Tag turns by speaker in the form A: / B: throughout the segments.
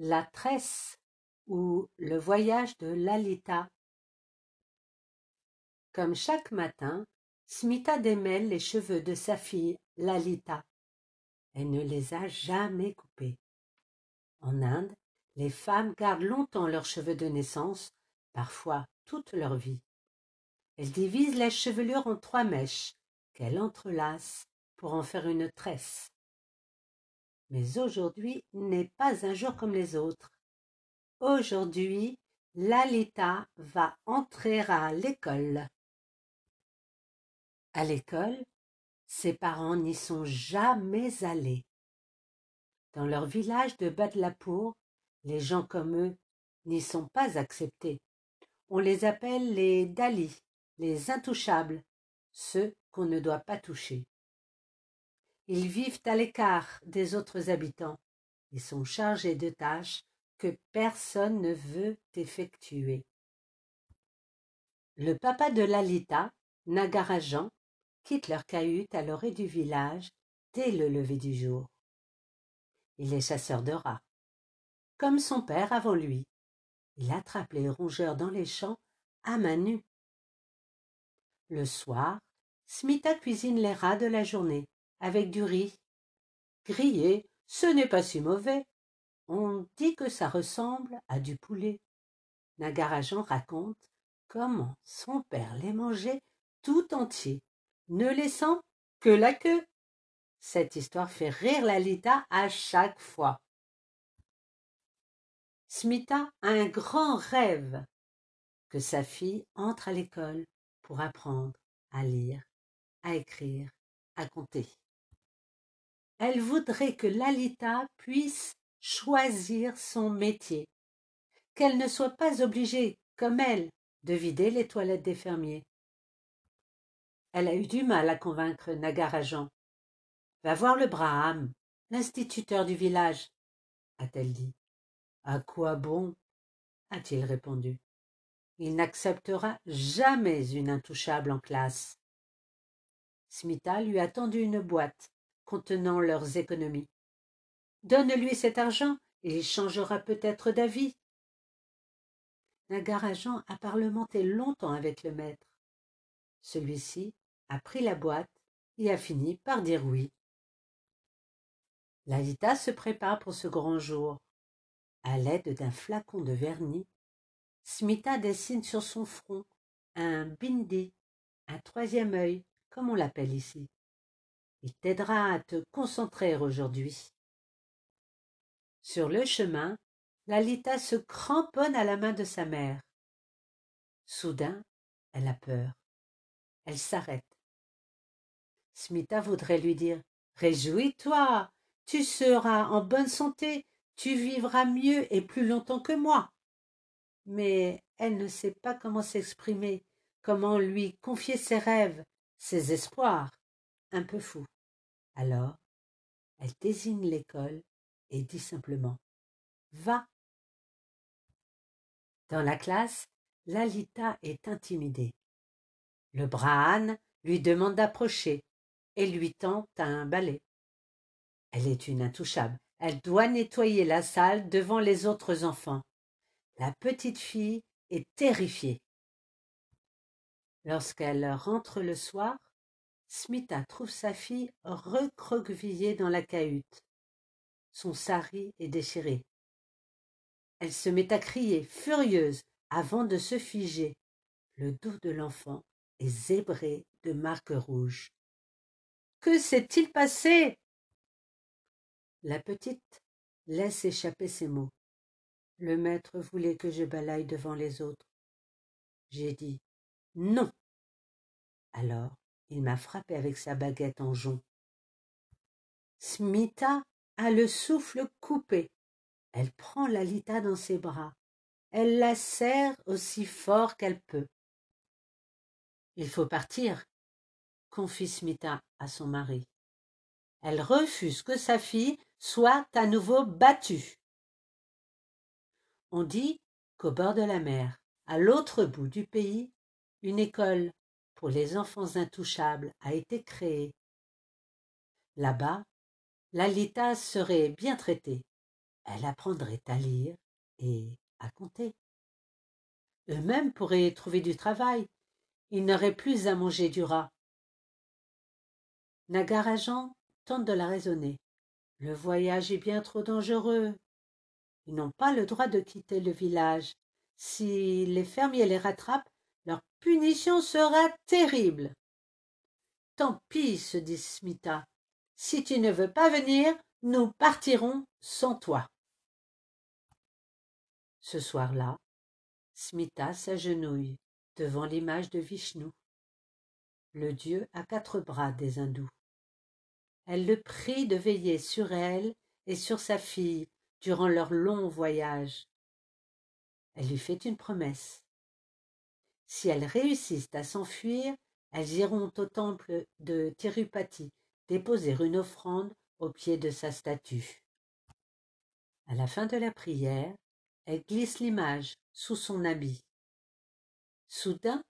A: La tresse ou le voyage de Lalita. Comme chaque matin, Smita démêle les cheveux de sa fille Lalita. Elle ne les a jamais coupés. En Inde, les femmes gardent longtemps leurs cheveux de naissance, parfois toute leur vie. Elles divisent les chevelures en trois mèches, qu'elles entrelacent pour en faire une tresse. Mais aujourd'hui n'est pas un jour comme les autres. Aujourd'hui, Lalita va entrer à l'école. À l'école, ses parents n'y sont jamais allés. Dans leur village de Badlapour, les gens comme eux n'y sont pas acceptés. On les appelle les Dalis, les intouchables, ceux qu'on ne doit pas toucher. Ils vivent à l'écart des autres habitants et sont chargés de tâches que personne ne veut effectuer. Le papa de Lalita, Nagarajan, quitte leur cahute à l'orée du village dès le lever du jour. Il est chasseur de rats. Comme son père avant lui, il attrape les rongeurs dans les champs à main nue. Le soir, Smita cuisine les rats de la journée avec du riz. Grillé, ce n'est pas si mauvais. On dit que ça ressemble à du poulet. Nagarajan raconte comment son père les mangeait tout entier, ne laissant que la queue. Cette histoire fait rire Lalita à chaque fois. Smita a un grand rêve que sa fille entre à l'école pour apprendre à lire, à écrire, à compter. Elle voudrait que Lalita puisse choisir son métier, qu'elle ne soit pas obligée, comme elle, de vider les toilettes des fermiers. Elle a eu du mal à convaincre Nagarajan. Va voir le Braham, l'instituteur du village, a-t-elle dit. À quoi bon? a-t-il répondu. Il n'acceptera jamais une intouchable en classe. Smita lui a tendu une boîte contenant leurs économies. Donne-lui cet argent et il changera peut-être d'avis. Nagarajan a parlementé longtemps avec le maître. Celui-ci a pris la boîte et a fini par dire oui. Lalita se prépare pour ce grand jour. À l'aide d'un flacon de vernis, Smita dessine sur son front un bindi, un troisième œil, comme on l'appelle ici. Il t'aidera à te concentrer aujourd'hui. Sur le chemin, Lalita se cramponne à la main de sa mère. Soudain, elle a peur. Elle s'arrête. Smita voudrait lui dire Réjouis-toi, tu seras en bonne santé, tu vivras mieux et plus longtemps que moi. Mais elle ne sait pas comment s'exprimer, comment lui confier ses rêves, ses espoirs un peu fou. Alors, elle désigne l'école et dit simplement Va. Dans la classe, Lalita est intimidée. Le Brahman lui demande d'approcher et lui tend un balai. Elle est une intouchable. Elle doit nettoyer la salle devant les autres enfants. La petite fille est terrifiée. Lorsqu'elle rentre le soir, Smita trouve sa fille recroquevillée dans la cahute. Son sari est déchiré. Elle se met à crier, furieuse, avant de se figer. Le dos de l'enfant est zébré de marques rouges. Que s'est-il passé? La petite laisse échapper ces mots. Le maître voulait que je balaye devant les autres. J'ai dit non. Alors il m'a frappé avec sa baguette en jonc. Smita a le souffle coupé. Elle prend Lalita dans ses bras. Elle la serre aussi fort qu'elle peut. Il faut partir, confie Smita à son mari. Elle refuse que sa fille soit à nouveau battue. On dit qu'au bord de la mer, à l'autre bout du pays, une école pour les enfants intouchables a été créé. Là-bas, Lalita serait bien traitée. elle apprendrait à lire et à compter. Eux-mêmes pourraient trouver du travail. Ils n'auraient plus à manger du rat. Nagarajan tente de la raisonner. Le voyage est bien trop dangereux. Ils n'ont pas le droit de quitter le village. Si les fermiers les rattrapent, punition sera terrible. Tant pis, se dit Smita. Si tu ne veux pas venir, nous partirons sans toi. Ce soir-là, Smita s'agenouille devant l'image de Vishnu, le dieu à quatre bras des hindous. Elle le prie de veiller sur elle et sur sa fille durant leur long voyage. Elle lui fait une promesse. Si elles réussissent à s'enfuir, elles iront au temple de Tirupati déposer une offrande au pied de sa statue. À la fin de la prière, elle glisse l'image sous son habit. Soudain,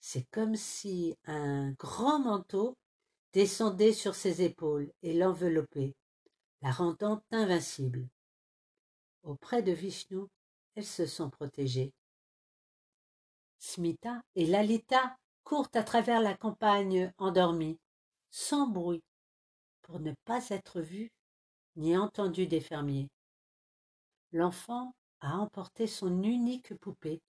A: c'est comme si un grand manteau descendait sur ses épaules et l'enveloppait, la rendant invincible. Auprès de Vishnu, elle se sent protégée. Smita et Lalita courent à travers la campagne endormie, sans bruit, pour ne pas être vus ni entendus des fermiers. L'enfant a emporté son unique poupée,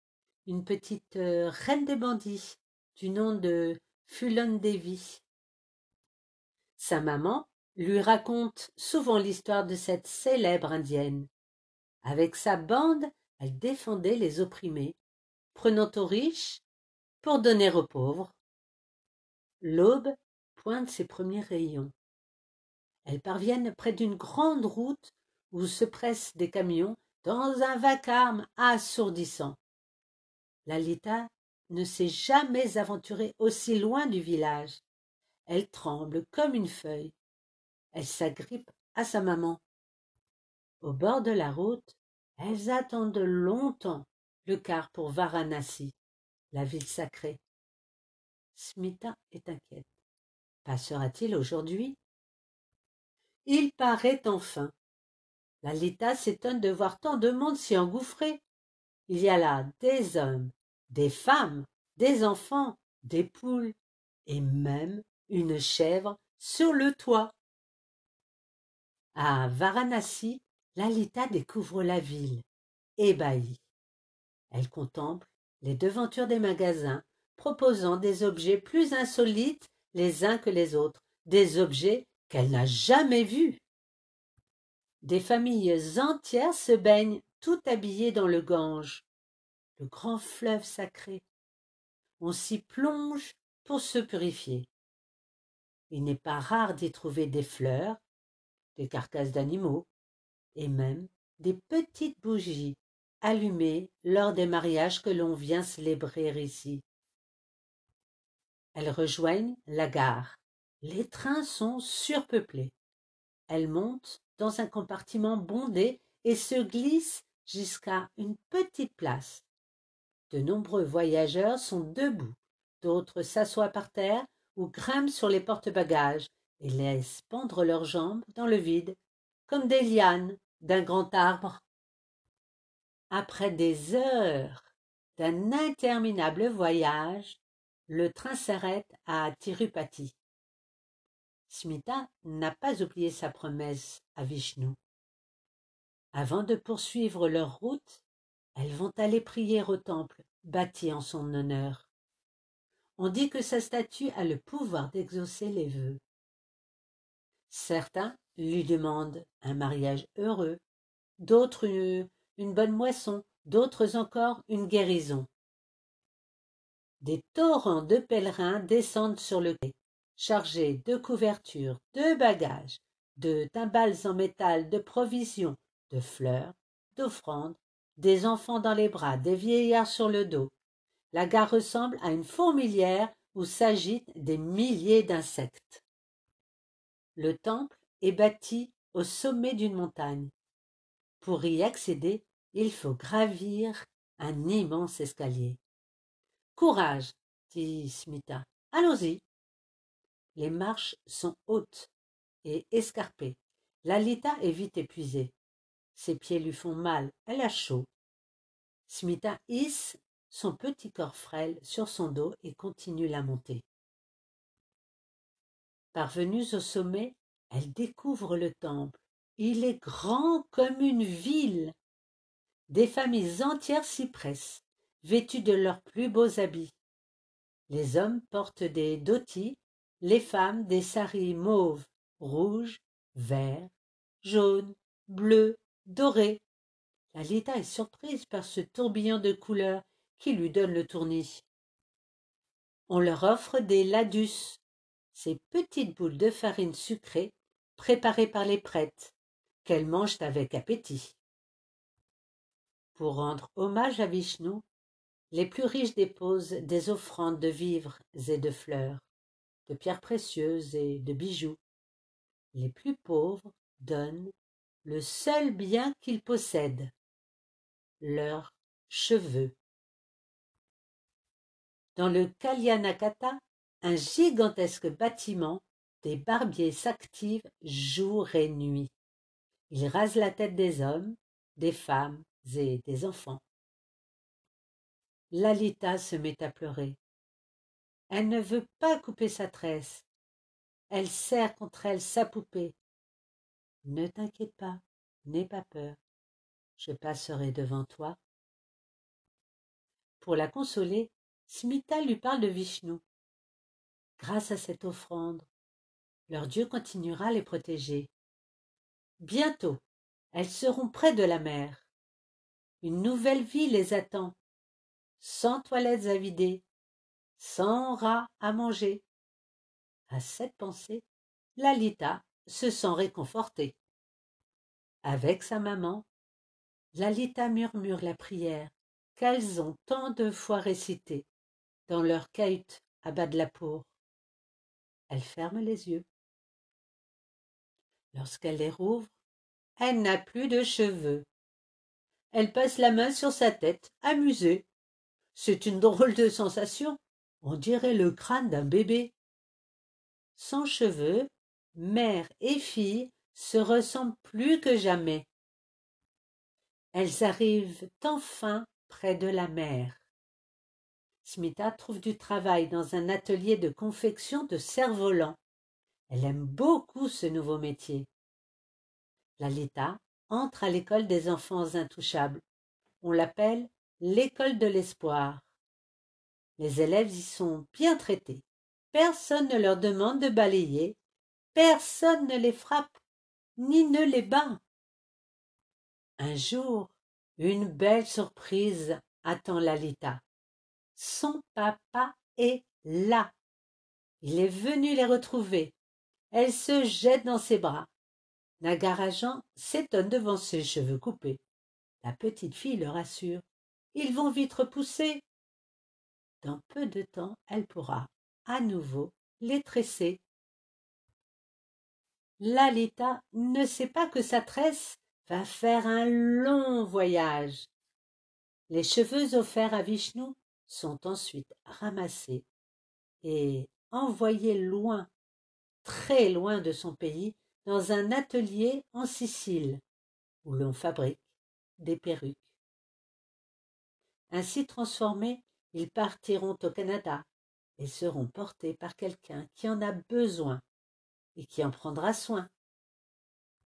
A: une petite euh, reine des bandits du nom de Fulon Devi. Sa maman lui raconte souvent l'histoire de cette célèbre indienne. Avec sa bande, elle défendait les opprimés, prenant aux riches pour donner aux pauvres. L'aube pointe ses premiers rayons. Elles parviennent près d'une grande route où se pressent des camions dans un vacarme assourdissant. Lalita ne s'est jamais aventurée aussi loin du village. Elle tremble comme une feuille. Elle s'agrippe à sa maman. Au bord de la route, elles attendent longtemps le car pour Varanasi, la ville sacrée. Smita est inquiète. Passera-t-il aujourd'hui? Il paraît enfin. Lalita s'étonne de voir tant de monde s'y engouffrer. Il y a là des hommes, des femmes, des enfants, des poules, et même une chèvre sur le toit. À Varanasi, Lalita découvre la ville, ébahie. Elle contemple les devantures des magasins, proposant des objets plus insolites les uns que les autres, des objets qu'elle n'a jamais vus. Des familles entières se baignent tout habillées dans le Gange, le grand fleuve sacré. On s'y plonge pour se purifier. Il n'est pas rare d'y trouver des fleurs, des carcasses d'animaux, et même des petites bougies allumées lors des mariages que l'on vient célébrer ici. Elles rejoignent la gare. Les trains sont surpeuplés. Elles montent dans un compartiment bondé et se glissent jusqu'à une petite place. De nombreux voyageurs sont debout, d'autres s'assoient par terre ou grimpent sur les porte-bagages et laissent pendre leurs jambes dans le vide, comme des lianes d'un grand arbre. Après des heures d'un interminable voyage, le train s'arrête à Tirupati. Smita n'a pas oublié sa promesse à Vishnu. Avant de poursuivre leur route, elles vont aller prier au temple bâti en son honneur. On dit que sa statue a le pouvoir d'exaucer les vœux. Certains lui demandent un mariage heureux, d'autres une bonne moisson, d'autres encore une guérison. Des torrents de pèlerins descendent sur le quai, chargés de couvertures, de bagages, de timbales en métal, de provisions, de fleurs, d'offrandes, des enfants dans les bras, des vieillards sur le dos. La gare ressemble à une fourmilière où s'agitent des milliers d'insectes. Le temple est bâti au sommet d'une montagne. Pour y accéder, il faut gravir un immense escalier. Courage, dit Smita. Allons-y. Les marches sont hautes et escarpées. Lalita est vite épuisée. Ses pieds lui font mal, elle a chaud. Smita hisse son petit corps frêle sur son dos et continue la montée. Parvenus au sommet, elle découvre le temple. Il est grand comme une ville. Des familles entières s'y pressent, vêtues de leurs plus beaux habits. Les hommes portent des dhotis, les femmes des saris mauves, rouges, verts, jaunes, bleus, dorés. Lalita est surprise par ce tourbillon de couleurs qui lui donne le tournis. On leur offre des ladus, ces petites boules de farine sucrée préparées par les prêtres, qu'elles mangent avec appétit. Pour rendre hommage à Vishnu, les plus riches déposent des offrandes de vivres et de fleurs, de pierres précieuses et de bijoux. Les plus pauvres donnent le seul bien qu'ils possèdent, leurs cheveux. Dans le Kalyanakata, un gigantesque bâtiment, des barbiers s'activent jour et nuit. Ils rasent la tête des hommes, des femmes et des enfants. Lalita se met à pleurer. Elle ne veut pas couper sa tresse. Elle serre contre elle sa poupée. Ne t'inquiète pas, n'aie pas peur. Je passerai devant toi. Pour la consoler, Smita lui parle de Vishnu. Grâce à cette offrande, leur Dieu continuera à les protéger. Bientôt, elles seront près de la mer. Une nouvelle vie les attend sans toilettes à vider, sans rats à manger. À cette pensée, Lalita se sent réconfortée. Avec sa maman, Lalita murmure la prière qu'elles ont tant de fois récitée dans leur cahute à bas de la pour. Elle ferme les yeux. Lorsqu'elle les rouvre, elle n'a plus de cheveux. Elle passe la main sur sa tête, amusée. C'est une drôle de sensation. On dirait le crâne d'un bébé. Sans cheveux, mère et fille se ressemblent plus que jamais. Elles arrivent enfin près de la mer. Smita trouve du travail dans un atelier de confection de cerfs-volants. Elle aime beaucoup ce nouveau métier. Lalita entre à l'école des enfants intouchables. On l'appelle l'école de l'espoir. Les élèves y sont bien traités. Personne ne leur demande de balayer, personne ne les frappe, ni ne les bat. Un jour, une belle surprise attend Lalita. Son papa est là. Il est venu les retrouver. Elle se jette dans ses bras. Nagarajan s'étonne devant ses cheveux coupés. La petite fille le rassure. Ils vont vite repousser. Dans peu de temps, elle pourra à nouveau les tresser. Lalita ne sait pas que sa tresse va faire un long voyage. Les cheveux offerts à Vishnu sont ensuite ramassés et envoyés loin, très loin de son pays, dans un atelier en Sicile, où l'on fabrique des perruques. Ainsi transformés, ils partiront au Canada et seront portés par quelqu'un qui en a besoin et qui en prendra soin.